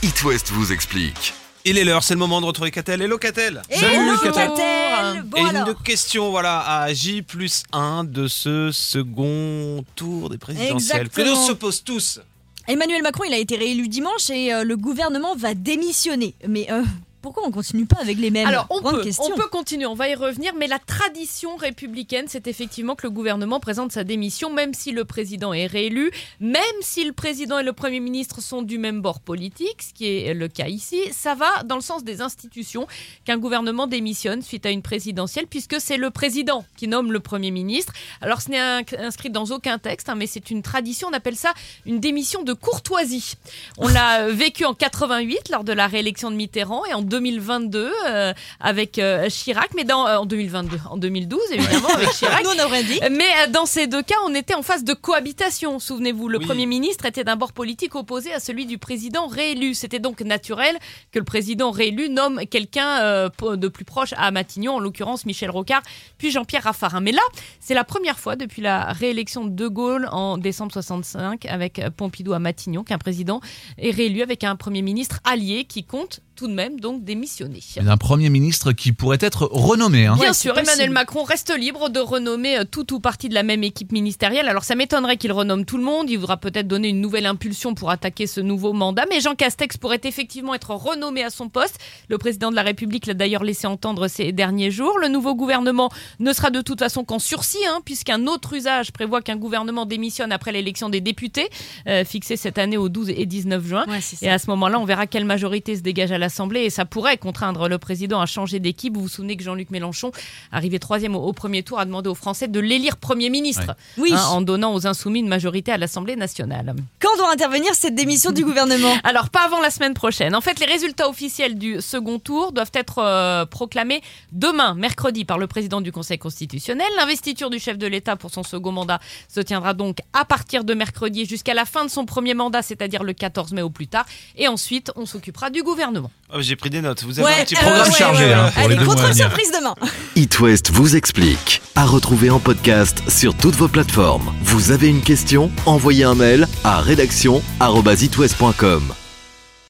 It West vous explique. Il est l'heure, c'est le moment de retrouver Catel. Hello Catel Hello, Catel. Et alors. une question voilà à J plus 1 de ce second tour des présidentielles. Que nous se posent tous. Emmanuel Macron, il a été réélu dimanche et euh, le gouvernement va démissionner. Mais euh, pourquoi on continue pas avec les mêmes Alors on peut, on peut continuer, on va y revenir, mais la tradition républicaine, c'est effectivement que le gouvernement présente sa démission, même si le président est réélu, même si le président et le premier ministre sont du même bord politique, ce qui est le cas ici, ça va dans le sens des institutions qu'un gouvernement démissionne suite à une présidentielle, puisque c'est le président qui nomme le premier ministre. Alors ce n'est inscrit dans aucun texte, hein, mais c'est une tradition, on appelle ça une démission de courtoisie. On l'a vécu en 88 lors de la réélection de Mitterrand et en 2022 euh, avec euh, Chirac, mais dans euh, en 2022, en 2012 évidemment avec Chirac. Nous on aurait dit. Mais dans ces deux cas, on était en phase de cohabitation. Souvenez-vous, le Oui. Premier ministre était d'un bord politique opposé à celui du président réélu. C'était donc naturel que le président réélu nomme quelqu'un de plus proche à Matignon, en l'occurrence Michel Rocard, puis Jean-Pierre Raffarin. Mais là, c'est la première fois depuis la réélection de De Gaulle en décembre 65 avec Pompidou à Matignon qu'un président est réélu avec un Premier ministre allié qui compte tout de même donc démissionner. d'un Premier ministre qui pourrait être renommé. Hein. Bien Ouais, sûr, Emmanuel possible. Macron reste libre de renommer euh, tout ou partie de la même équipe ministérielle. Alors ça m'étonnerait qu'il renomme tout le monde. Il voudra peut-être donner une nouvelle impulsion pour attaquer ce nouveau mandat. Mais Jean Castex pourrait effectivement être renommé à son poste. Le président de la République l'a d'ailleurs laissé entendre ces derniers jours. Le nouveau gouvernement ne sera de toute façon qu'en sursis, hein, puisqu'un autre usage prévoit qu'un gouvernement démissionne après l'élection des députés, euh, fixée cette année au 12 et 19 juin. Ouais. Et à ce moment-là, on verra quelle majorité se dégage à l'Assemblée et ça pourrait contraindre le président à changer d'équipe. Vous vous souvenez que Jean-Luc Mélenchon, arrivé troisième au, au premier tour, a demandé aux Français de l'élire Premier ministre Oui. hein, en donnant aux Insoumis une majorité à l'Assemblée nationale. Quand doit intervenir cette démission du gouvernement Alors, pas avant la semaine prochaine. En fait, les résultats officiels du second tour doivent être euh, proclamés demain, mercredi, par le président du Conseil constitutionnel. L'investiture du chef de l'État pour son second mandat se tiendra donc à partir de mercredi jusqu'à la fin de son premier mandat, c'est-à-dire le 14 mai au plus tard. Et ensuite, on s'occupera du gouvernement. Oh, J'ai pris des notes. Vous avez Ouais, un petit euh, programme ouais, chargé, ouais, hein, ouais. pour Allez, les deux mois à contrôle venir. surprise demain. It West vous explique. À retrouver en podcast sur toutes vos plateformes. Vous avez une question? Envoyez un mail à rédaction@itwest.com.